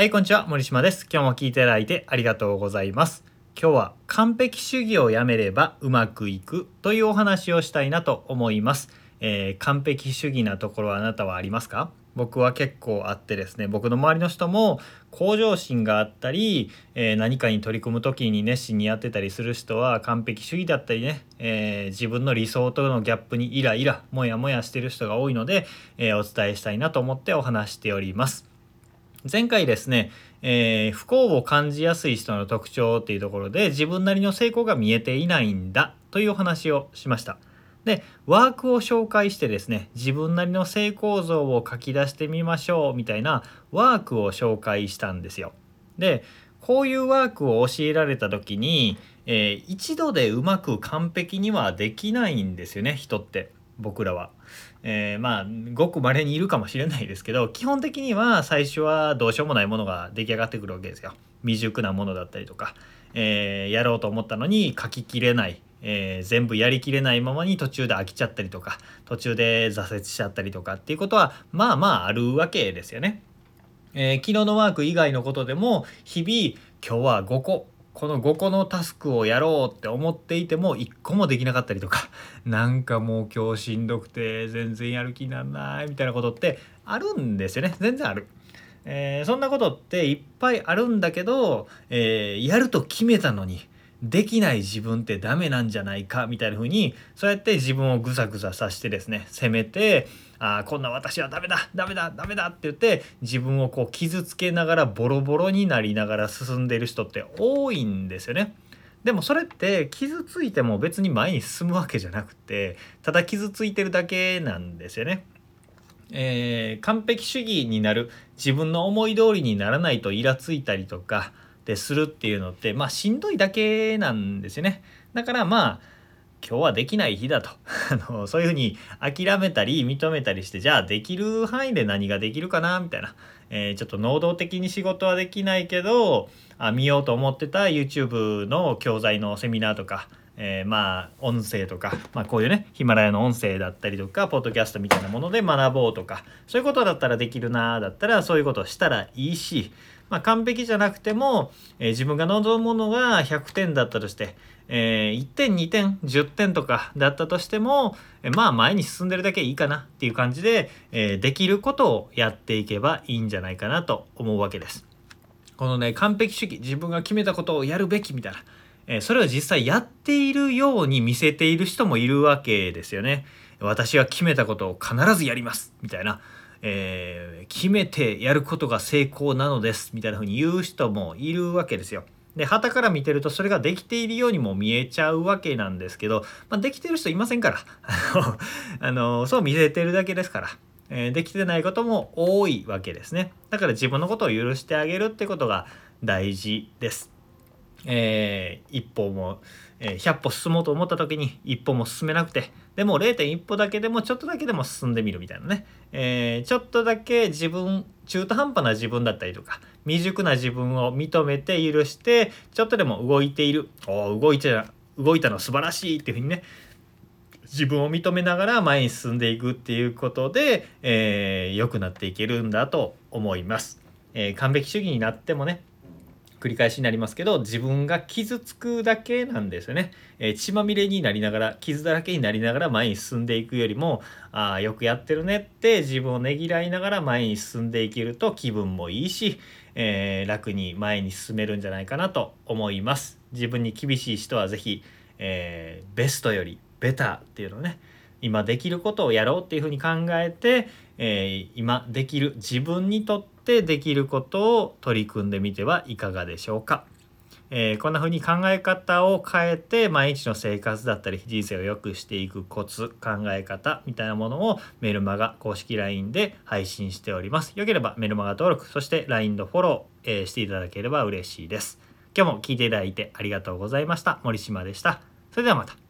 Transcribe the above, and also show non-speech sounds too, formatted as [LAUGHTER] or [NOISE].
はい、こんにちは。森島です。今日も聞いていただいてありがとうございます。今日は完璧主義をやめればうまくいくというお話をしたいなと思います。えー完璧主義なところはあなたはありますか？僕は結構あってですね僕の周りの人も向上心があったり、えー何かに取り組む時に熱心にやってたりする人は完璧主義だったりね、えー自分の理想とのギャップにイライラモヤモヤしてる人が多いので、えーお伝えしたいなと思ってお話しております。前回ですね、えー不幸を感じやすい人の特徴っていうところで自分なりの成功が見えていないんだというお話をしました。でワークを紹介してですね自分なりの成功像を書き出してみましょうみたいなワークを紹介したんですよ。でこういうワークを教えられた時に、えー一度でうまく完璧にはできないんですよね人って僕らは。えーまあごく稀にいるかもしれないですけど基本的には最初はどうしようもないものが出来上がってくるわけですよ。未熟なものだったりとか、えーやろうと思ったのに書ききれない、えー全部やりきれないままに途中で飽きちゃったりとか途中で挫折しちゃったりとかっていうことはまあまああるわけですよね。えー昨日のワーク以外のことでも日々今日は5個この5個のタスクをやろうって思っていても1個もできなかったりとか [LAUGHS] なんかもう今日しんどくて全然やる気にならないみたいなことってあるんですよね全然ある。えーそんなことっていっぱいあるんだけど、えーやると決めたのにできない自分ってダメなんじゃないかみたいな風にそうやって自分をぐさぐささしてですね責めてあこんな私はダメだダメだダメだって言って自分をこう傷つけながらボロボロになりながら進んでいる人って多いんですよね。でもそれって傷ついても別に前に進むわけじゃなくてただ傷ついてるだけなんですよね。えー完璧主義になる自分の思い通りにならないとイラついたりとかでするっていうのってまあしんどいだけなんですよね。だからまあ今日はできない日だと。[LAUGHS] あのそういうふうに諦めたり認めたりしてじゃあできる範囲で何ができるかなみたいな、えーちょっと能動的に仕事はできないけどあ見ようと思ってた YouTube の教材のセミナーとかえーまあ音声とか、まあ、こういうねヒマラヤの音声だったりとかポッドキャストみたいなもので学ぼうとかそういうことだったらできるなだったらそういうことをしたらいいし、まあ、完璧じゃなくても、えー自分が望むものが100点だったとして、えー1点2点10点とかだったとしても、えまあ前に進んでるだけいいかなっていう感じで、えできることをやっていけばいいんじゃないかなと思うわけです。このね完璧主義自分が決めたことをやるべきみたいな、えそれを実際やっているように見せている人もいるわけですよね。私は決めたことを必ずやりますみたいな、えー決めてやることが成功なのですみたいな風に言う人もいるわけですよ。で旗から見てるとそれができているようにも見えちゃうわけなんですけど、まあ、できてる人いませんから [LAUGHS] あのそう見せてるだけですから。えーできてないことも多いわけですねだから自分のことを許してあげるってことが大事ですえー一歩も、えー100歩進もうと思った時に一歩も進めなくてでも0.1歩だけでもちょっとだけでも進んでみるみたいなね、えーちょっとだけ自分中途半端な自分だったりとか未熟な自分を認めて許してちょっとでも動いている。おー動いて動いたの素晴らしいっていうふうにね。自分を認めながら前に進んでいくっていうことで、えーくなっていけるんだと思います。えー完璧主義になってもね繰り返しになりますけど自分が傷つくだけなんですよね、えー血まみれになりながら傷だらけになりながら前に進んでいくよりもあよくやってるねって自分をねぎらいながら前に進んでいけると気分もいいし、えー楽に前に進めるんじゃないかなと思います。自分に厳しい人は是非、えーベストよりベターっていうのね今できることをやろうっていうふうに考えて、えー今できる自分にとってできることを取り組んでみてはいかがでしょうか。えーこんな風に考え方を変えて毎日の生活だったり人生を良くしていくコツ考え方みたいなものをメルマガ公式 LINE で配信しております。よければメルマガ登録そして LINE のフォロー、えーしていただければ嬉しいです。今日も聞いていただいてありがとうございました。森島でした。それではまた。